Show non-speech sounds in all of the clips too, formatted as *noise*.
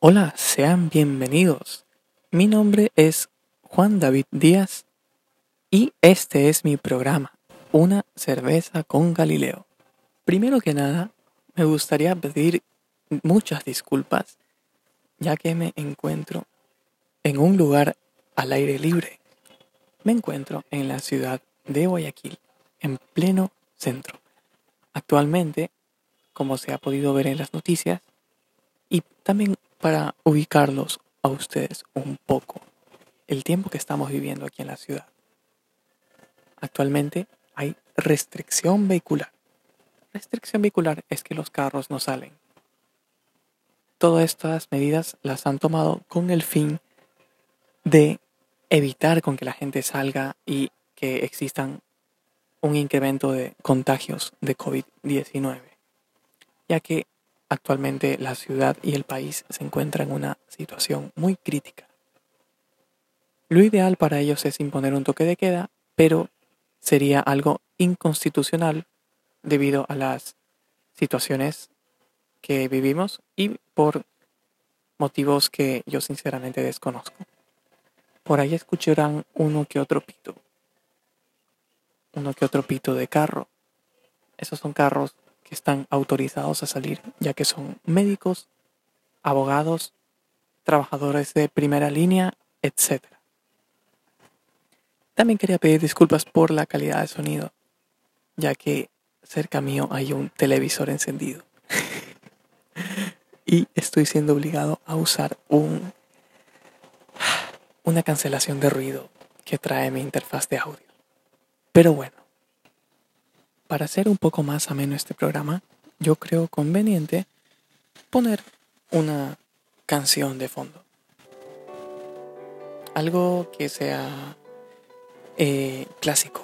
Hola, sean bienvenidos. Mi nombre es Juan David Díaz y este es mi programa, Una cerveza con Galileo. Primero que nada, me gustaría pedir muchas disculpas ya que me encuentro en un lugar al aire libre. Me encuentro en la ciudad de Guayaquil, en pleno centro. Actualmente, como se ha podido ver en las noticias, y también para ubicarlos a ustedes un poco el tiempo que estamos viviendo aquí en la ciudad. Actualmente hay restricción vehicular. Restricción vehicular es que los carros no salen. Todas estas medidas las han tomado con el fin de evitar con que la gente salga y que existan un incremento de contagios de COVID-19, ya que Actualmente la ciudad y el país se encuentran en una situación muy crítica. Lo ideal para ellos es imponer un toque de queda, pero sería algo inconstitucional debido a las situaciones que vivimos y por motivos que yo sinceramente desconozco. Por ahí escucharán uno que otro pito, uno que otro pito de carro. Esos son carros están autorizados a salir, ya que son médicos, abogados, trabajadores de primera línea, etc. También quería pedir disculpas por la calidad de sonido, ya que cerca mío hay un televisor encendido. *laughs* y estoy siendo obligado a usar un, una cancelación de ruido que trae mi interfaz de audio. Pero bueno, para hacer un poco más ameno este programa, yo creo conveniente poner una canción de fondo. Algo que sea eh, clásico.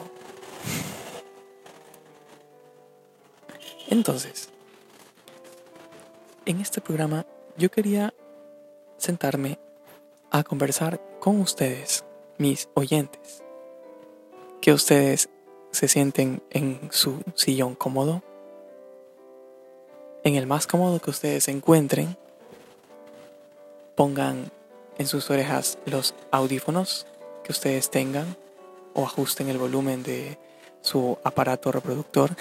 Entonces, en este programa yo quería sentarme a conversar con ustedes, mis oyentes. Que ustedes se sienten en su sillón cómodo, en el más cómodo que ustedes encuentren, pongan en sus orejas los audífonos que ustedes tengan o ajusten el volumen de su aparato reproductor,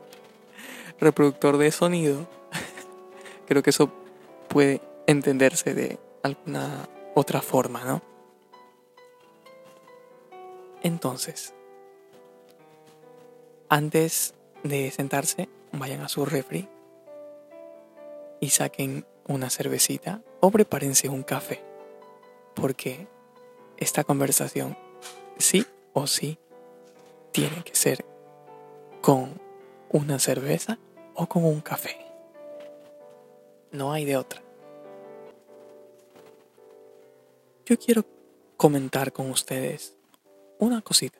*laughs* reproductor de sonido. *laughs* Creo que eso puede entenderse de alguna otra forma, ¿no? Entonces, antes de sentarse, vayan a su refri y saquen una cervecita o prepárense un café. Porque esta conversación, sí o sí, tiene que ser con una cerveza o con un café. No hay de otra. Yo quiero comentar con ustedes una cosita.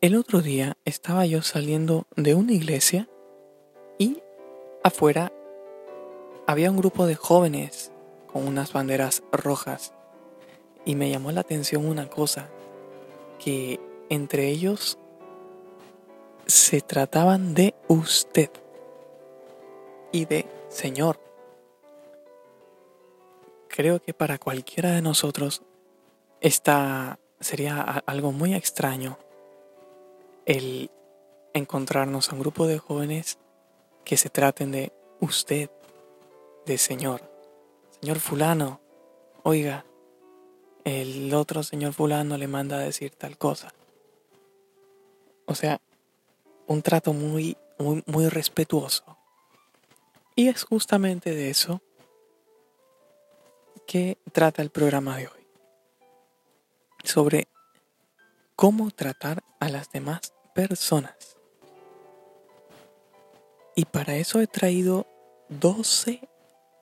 El otro día estaba yo saliendo de una iglesia y afuera había un grupo de jóvenes con unas banderas rojas y me llamó la atención una cosa, que entre ellos se trataban de usted y de Señor. Creo que para cualquiera de nosotros esta sería algo muy extraño el encontrarnos a un grupo de jóvenes que se traten de usted, de Señor. Señor fulano, oiga, el otro señor fulano le manda a decir tal cosa. O sea, un trato muy, muy, muy respetuoso. Y es justamente de eso que trata el programa de hoy. Sobre cómo tratar a las demás personas. Y para eso he traído 12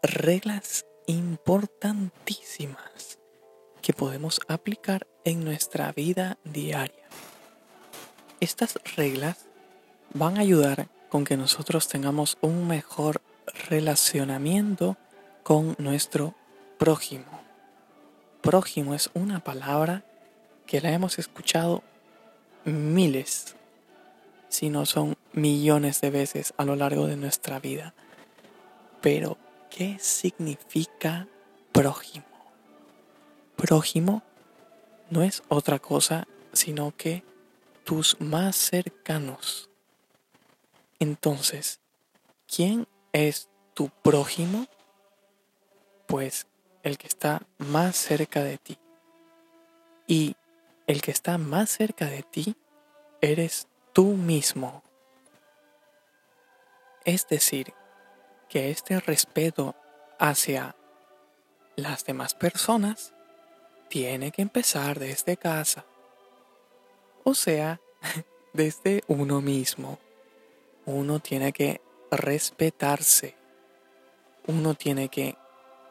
reglas importantísimas que podemos aplicar en nuestra vida diaria. Estas reglas van a ayudar con que nosotros tengamos un mejor relacionamiento con nuestro prójimo. Prójimo es una palabra que la hemos escuchado miles, si no son millones de veces a lo largo de nuestra vida. Pero, ¿qué significa prójimo? Prójimo no es otra cosa sino que tus más cercanos. Entonces, ¿quién es tu prójimo? Pues el que está más cerca de ti. Y el que está más cerca de ti eres tú mismo. Es decir, que este respeto hacia las demás personas tiene que empezar desde casa. O sea, *laughs* desde uno mismo. Uno tiene que respetarse. Uno tiene que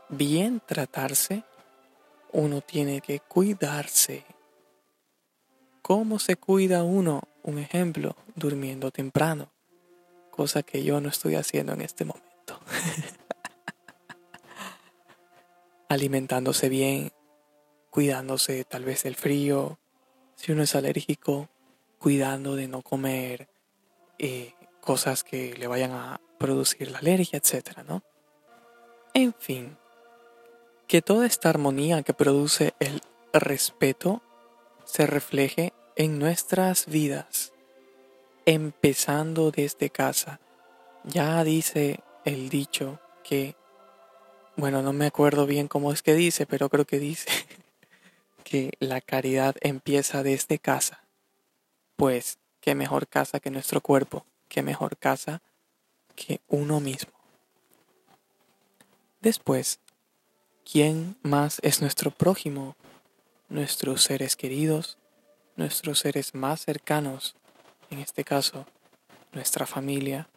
bien tratarse. Uno tiene que cuidarse. ¿Cómo se cuida uno? Un ejemplo, durmiendo temprano, cosa que yo no estoy haciendo en este momento. *laughs* Alimentándose bien, cuidándose tal vez del frío, si uno es alérgico, cuidando de no comer eh, cosas que le vayan a producir la alergia, etc. ¿no? En fin, que toda esta armonía que produce el respeto se refleje en nuestras vidas, empezando desde casa. Ya dice el dicho que, bueno, no me acuerdo bien cómo es que dice, pero creo que dice *laughs* que la caridad empieza desde casa. Pues, qué mejor casa que nuestro cuerpo, qué mejor casa que uno mismo. Después, ¿quién más es nuestro prójimo? Nuestros seres queridos, nuestros seres más cercanos, en este caso, nuestra familia,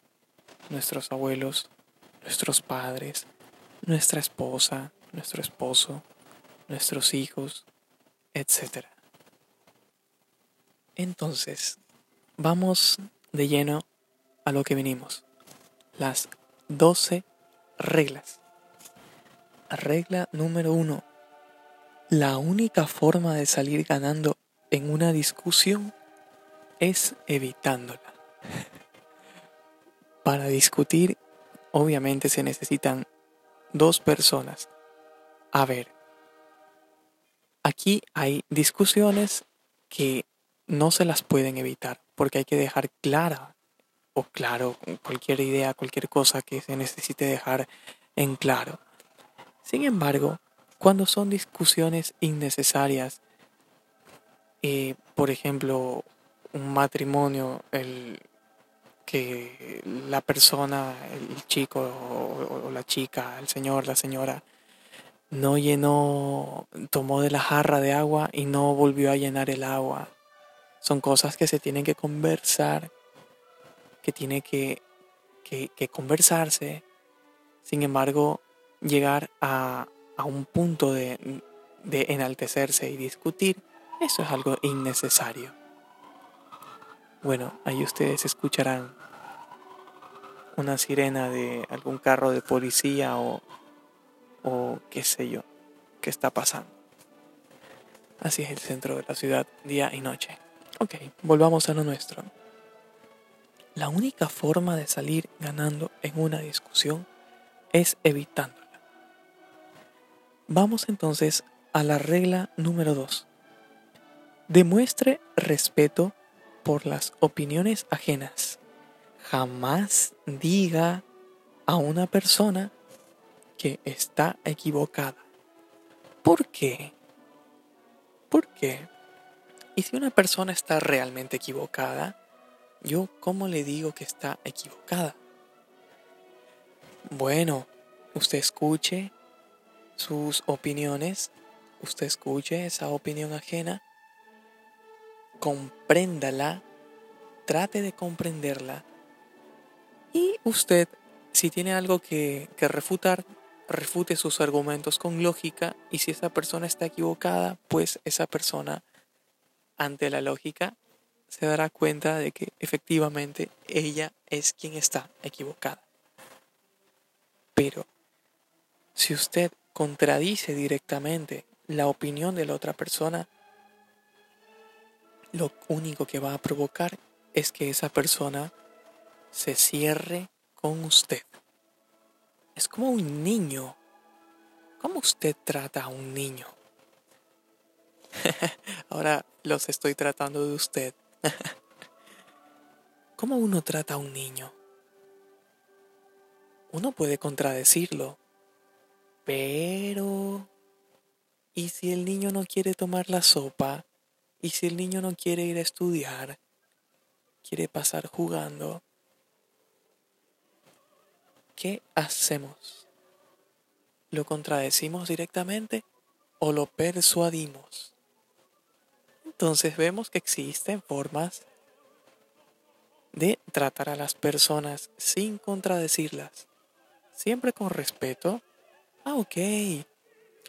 nuestros abuelos, nuestros padres, nuestra esposa, nuestro esposo, nuestros hijos, etc. Entonces, vamos de lleno a lo que venimos. Las 12 reglas. Regla número uno. La única forma de salir ganando en una discusión es evitándola. *laughs* Para discutir, obviamente se necesitan dos personas. A ver, aquí hay discusiones que no se las pueden evitar porque hay que dejar clara o claro cualquier idea, cualquier cosa que se necesite dejar en claro. Sin embargo, cuando son discusiones innecesarias, eh, por ejemplo, un matrimonio, el que la persona, el chico o, la chica, el señor, la señora, no llenó, tomó de la jarra de agua y no volvió a llenar el agua. Son cosas que se tienen que conversar, que tiene que, que, conversarse. Sin embargo, llegar a, a un punto de, enaltecerse y discutir eso es algo innecesario. Bueno, ahí ustedes escucharán una sirena de algún carro de policía o, o qué sé yo, qué está pasando. Así es el centro de la ciudad, día y noche. Ok, volvamos a lo nuestro. La única forma de salir ganando en una discusión es evitándola. Vamos entonces a la regla número 2. Demuestre respeto por las opiniones ajenas. Jamás diga a una persona que está equivocada. ¿Por qué? ¿Por qué? Y si una persona está realmente equivocada, yo cómo le digo que está equivocada? Bueno, usted escuche sus opiniones, usted escuche esa opinión ajena compréndala, trate de comprenderla y usted, si tiene algo que, refutar, refute sus argumentos con lógica y si esa persona está equivocada, pues esa persona, ante la lógica, se dará cuenta de que efectivamente ella es quien está equivocada. Pero si usted contradice directamente la opinión de la otra persona, lo único que va a provocar es que esa persona se cierre con usted. Es como un niño. ¿Cómo usted trata a un niño? *laughs* Ahora los estoy tratando de usted. *laughs* ¿Cómo uno trata a un niño? Uno puede contradecirlo, pero... ¿Y si el niño no quiere tomar la sopa? ¿Y si el niño no quiere ir a estudiar? ¿Quiere pasar jugando? ¿Qué hacemos? ¿Lo contradecimos directamente o lo persuadimos? Entonces vemos que existen formas de tratar a las personas sin contradecirlas, siempre con respeto. Ah, ok,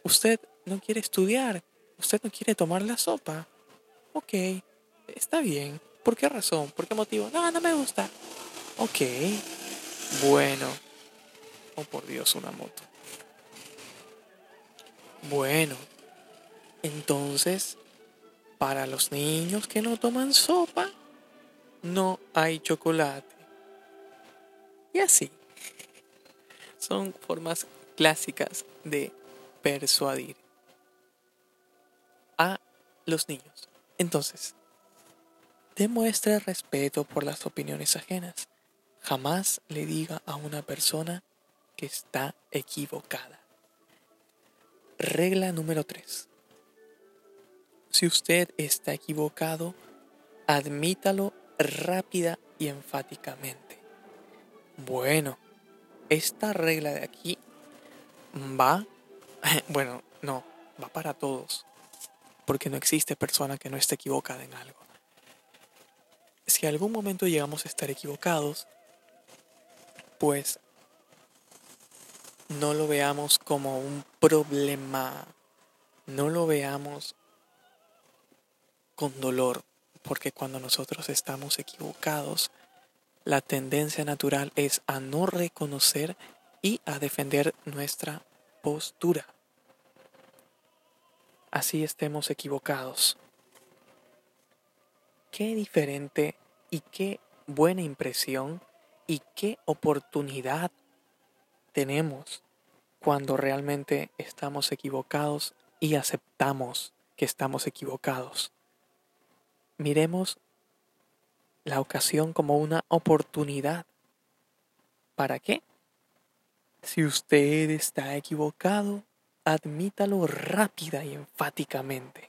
usted no quiere estudiar, usted no quiere tomar la sopa. Ok, está bien. ¿Por qué razón? ¿Por qué motivo? No, no me gusta. Ok, bueno. Oh, por Dios, una moto. Bueno, entonces, para los niños que no toman sopa, no hay chocolate. Y así. Son formas clásicas de persuadir a los niños. Entonces, demuestre respeto por las opiniones ajenas. Jamás le diga a una persona que está equivocada. Regla número 3. Si usted está equivocado, admítalo rápida y enfáticamente. Bueno, esta regla de aquí va, *laughs* bueno, no, va para todos, porque no existe persona que no esté equivocada en algo. Si algún momento llegamos a estar equivocados, pues no lo veamos como un problema, no lo veamos con dolor, porque cuando nosotros estamos equivocados, la tendencia natural es a no reconocer y a defender nuestra postura. Así estemos equivocados. Qué diferente y qué buena impresión y qué oportunidad tenemos cuando realmente estamos equivocados y aceptamos que estamos equivocados. Miremos la ocasión como una oportunidad. ¿Para qué? Si usted está equivocado, admítalo rápida y enfáticamente.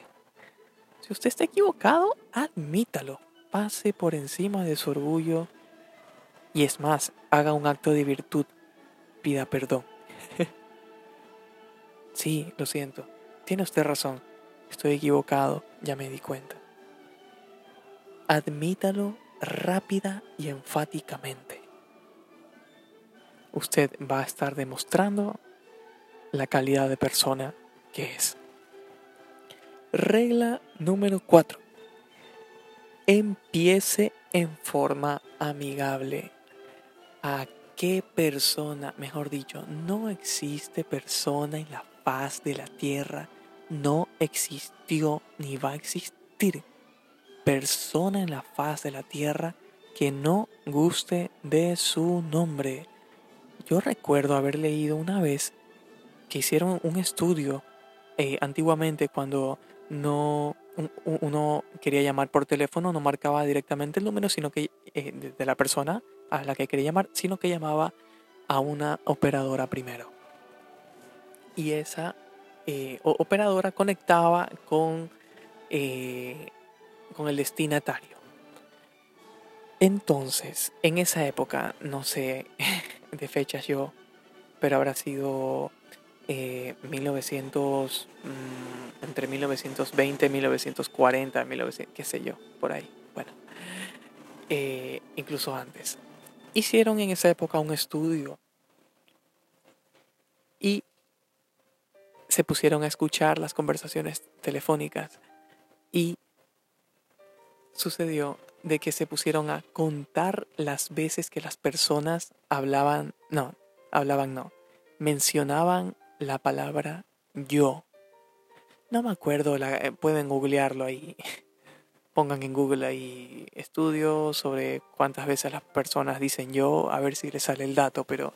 Si usted está equivocado, admítalo. Pase por encima de su orgullo y es más, haga un acto de virtud. Pida perdón. *laughs* sí, lo siento. Tiene usted razón. Estoy equivocado, ya me di cuenta admítalo rápida y enfáticamente. Usted va a estar demostrando la calidad de persona que es. Regla número 4. Empiece en forma amigable. ¿A qué persona, mejor dicho, no existe persona en la faz de la tierra, no existió ni va a existir persona en la faz de la tierra que no guste de su nombre. Yo recuerdo haber leído una vez que hicieron un estudio eh, antiguamente cuando no uno quería llamar por teléfono, no marcaba directamente el número, sino que eh, de la persona a la que quería llamar, sino que llamaba a una operadora primero. Y esa eh, operadora conectaba con con el destinatario. Entonces, en esa época, no sé *laughs* de fechas yo, pero habrá sido 1900, eh, mm, entre 1920, 1940, 1900, qué sé yo, por ahí. Bueno, eh, incluso antes. Hicieron en esa época un estudio y se pusieron a escuchar las conversaciones telefónicas y sucedió de que se pusieron a contar las veces que las personas hablaban, no, hablaban no, mencionaban la palabra yo. No me acuerdo, la, eh, pueden googlearlo ahí. *laughs* pongan en Google ahí estudios sobre cuántas veces las personas dicen yo, a ver si les sale el dato, pero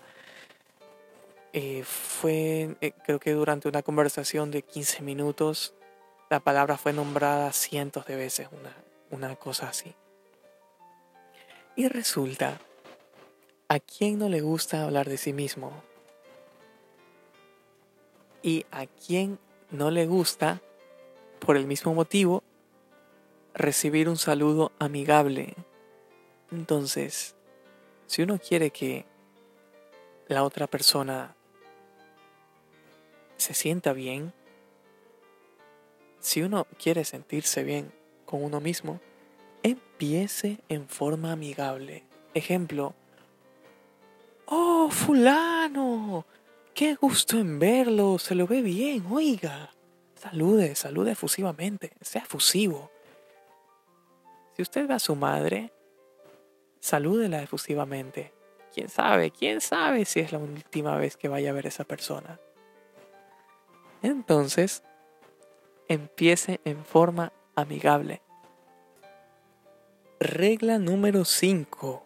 eh, fue, eh, creo que durante una conversación de 15 minutos, la palabra fue nombrada cientos de veces, una, una cosa así. Y resulta, ¿a quién no le gusta hablar de sí mismo? Y a quién no le gusta, por el mismo motivo, recibir un saludo amigable. Entonces, si uno quiere que la otra persona se sienta bien, si uno quiere sentirse bien con uno mismo, empiece en forma amigable. Ejemplo, oh, fulano, qué gusto en verlo, se lo ve bien, oiga. Salude, salude efusivamente, sea efusivo. Si usted ve a su madre, salúdela efusivamente. ¿Quién sabe? ¿Quién sabe si es la última vez que vaya a ver a esa persona? Entonces, empiece en forma amigable. Regla número 5.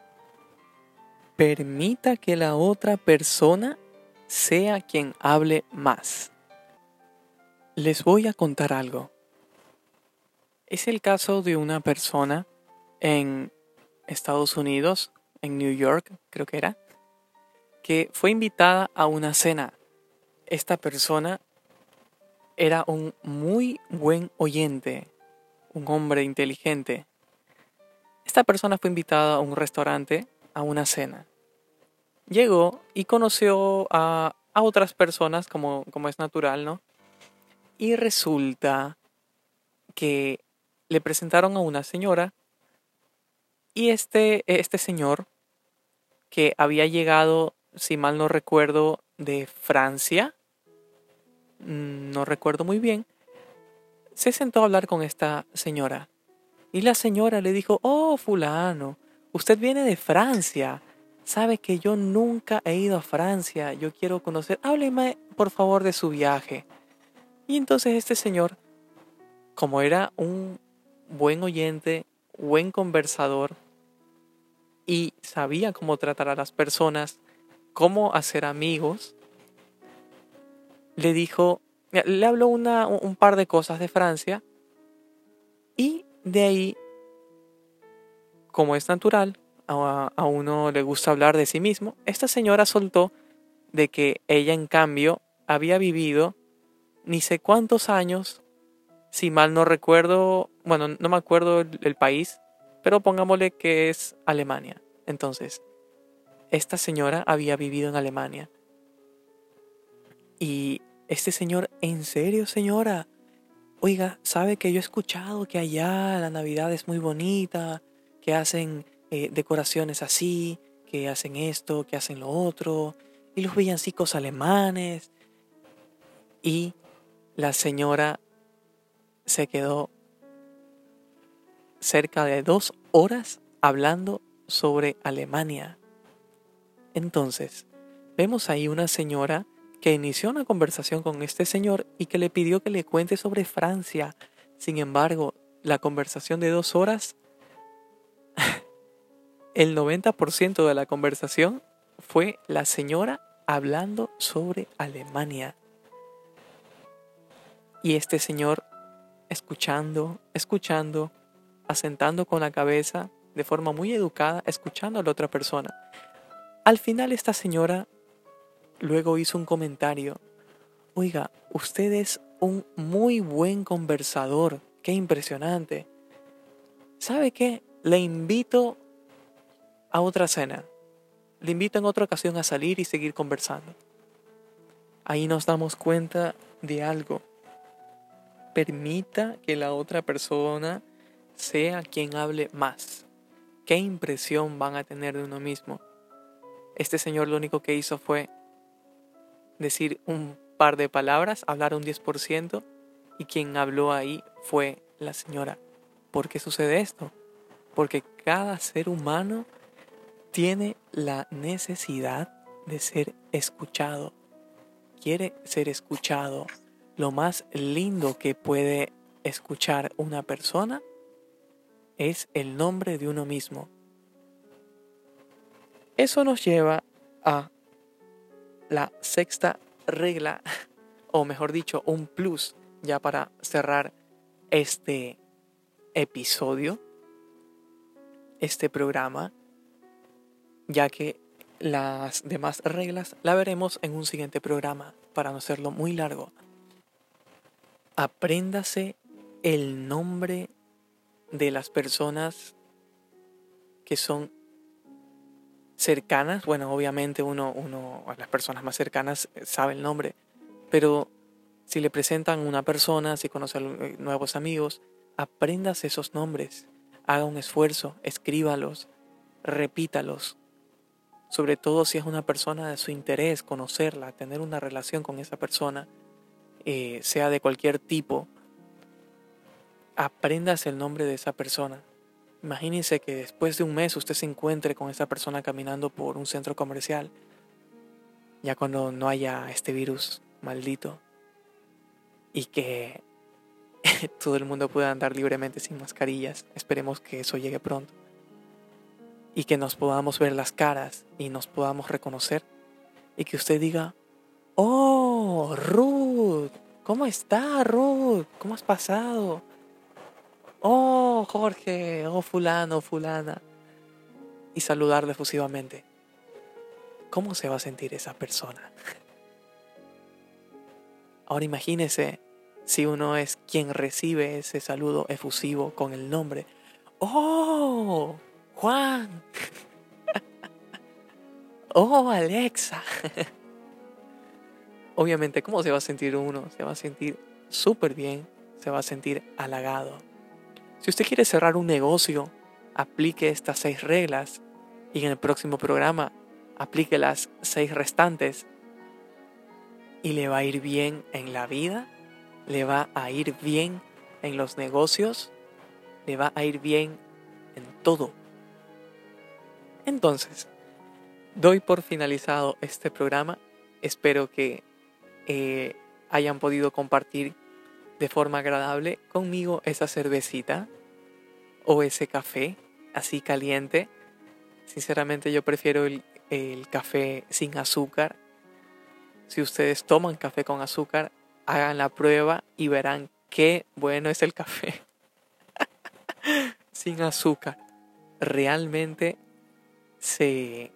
Permita que la otra persona sea quien hable más. Les voy a contar algo. Es el caso de una persona en Estados Unidos, en New York, creo que era, que fue invitada a una cena. Esta persona era un muy buen oyente, un hombre inteligente, esta persona fue invitada a un restaurante a una cena. Llegó y conoció a, otras personas, como, como es natural, ¿no? Y resulta que le presentaron a una señora y este, este señor, que había llegado, si mal no recuerdo, de Francia, mm, no recuerdo muy bien, se sentó a hablar con esta señora. Y la señora le dijo, oh, fulano, usted viene de Francia. Sabe que yo nunca he ido a Francia. Yo quiero conocer. Hábleme, por favor, de su viaje. Y entonces este señor, como era un buen oyente, buen conversador, y sabía cómo tratar a las personas, cómo hacer amigos, le dijo, le habló una, un par de cosas de Francia y de ahí, como es natural, a, uno le gusta hablar de sí mismo, esta señora soltó de que ella en cambio había vivido ni sé cuántos años, si mal no recuerdo, bueno, no me acuerdo el, país, pero pongámosle que es Alemania. Entonces, esta señora había vivido en Alemania. Y este señor, ¿en serio, señora? Oiga, ¿sabe que yo he escuchado que allá la Navidad es muy bonita, que hacen eh, decoraciones así, que hacen esto, que hacen lo otro, y los villancicos alemanes? Y la señora se quedó cerca de dos horas hablando sobre Alemania. Entonces, vemos ahí una señora que inició una conversación con este señor y que le pidió que le cuente sobre Francia. Sin embargo, la conversación de dos horas, *laughs* el 90% de la conversación fue la señora hablando sobre Alemania. Y este señor escuchando, escuchando, asentando con la cabeza de forma muy educada, escuchando a la otra persona. Al final esta señora Luego hizo un comentario. Oiga, usted es un muy buen conversador. Qué impresionante. ¿Sabe qué? Le invito a otra cena. Le invito en otra ocasión a salir y seguir conversando. Ahí nos damos cuenta de algo. Permita que la otra persona sea quien hable más. ¿Qué impresión van a tener de uno mismo? Este señor lo único que hizo fue decir un par de palabras, hablar un 10%, y quien habló ahí fue la señora. ¿Por qué sucede esto? Porque cada ser humano tiene la necesidad de ser escuchado. Quiere ser escuchado. Lo más lindo que puede escuchar una persona es el nombre de uno mismo. Eso nos lleva a la sexta regla, *laughs* o mejor dicho, un plus ya para cerrar este episodio, este programa, ya que las demás reglas la veremos en un siguiente programa para no hacerlo muy largo. Apréndase el nombre de las personas que son cercanas. Bueno, obviamente uno, uno, las personas más cercanas eh, sabe el nombre, pero si le presentan una persona, si conoce eh, nuevos amigos, aprendas esos nombres, haga un esfuerzo, escríbalos, repítalos. Sobre todo si es una persona de su interés, conocerla, tener una relación con esa persona, eh, sea de cualquier tipo, aprendas el nombre de esa persona. Imagínese que después de un mes usted se encuentre con esa persona caminando por un centro comercial, ya cuando no haya este virus maldito, y que *laughs* todo el mundo pueda andar libremente sin mascarillas. Esperemos que eso llegue pronto. Y que nos podamos ver las caras y nos podamos reconocer. Y que usted diga, oh, Ruth, ¿cómo está Ruth? ¿Cómo has pasado? Oh, Jorge, oh, fulano, fulana. Y saludarle efusivamente. ¿Cómo se va a sentir esa persona? Ahora imagínese si uno es quien recibe ese saludo efusivo con el nombre. ¡Oh! Juan. *laughs* ¡Oh, Alexa! *laughs* Obviamente, ¿cómo se va a sentir uno? Se va a sentir súper bien, se va a sentir halagado. Si usted quiere cerrar un negocio, aplique estas seis reglas y en el próximo programa aplique las seis restantes y le va a ir bien en la vida, le va a ir bien en los negocios, le va a ir bien en todo. Entonces, doy por finalizado este programa. Espero que eh, hayan podido compartir de forma agradable conmigo esa cervecita o ese café así caliente. Sinceramente yo prefiero el, café sin azúcar si ustedes toman café con azúcar, hagan la prueba y verán qué bueno es el café *laughs* sin azúcar. Realmente se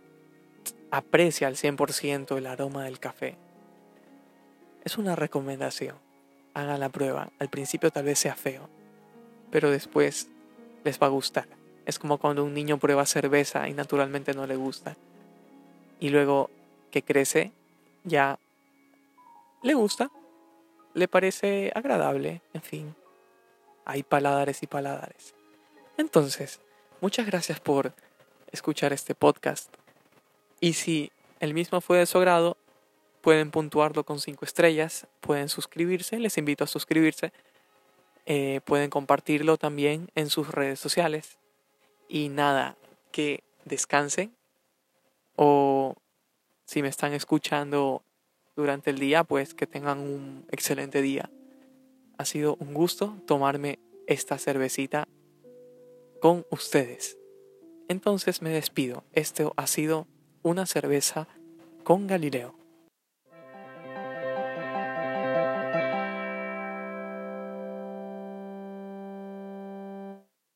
aprecia al 100% el aroma del café. Es una recomendación. Hagan la prueba. Al principio tal vez sea feo, pero después les va a gustar. Es como cuando un niño prueba cerveza y naturalmente no le gusta. Y luego que crece, ya le gusta, le parece agradable, en fin. Hay paladares y paladares. Entonces, muchas gracias por escuchar este podcast. Y si el mismo fue de su agrado, pueden puntuarlo con cinco estrellas, pueden suscribirse, les invito a suscribirse, eh, pueden compartirlo también en sus redes sociales. Y nada, que descansen o si me están escuchando durante el día, pues que tengan un excelente día. Ha sido un gusto tomarme esta cervecita con ustedes. Entonces me despido. Esto ha sido una cerveza con Galileo.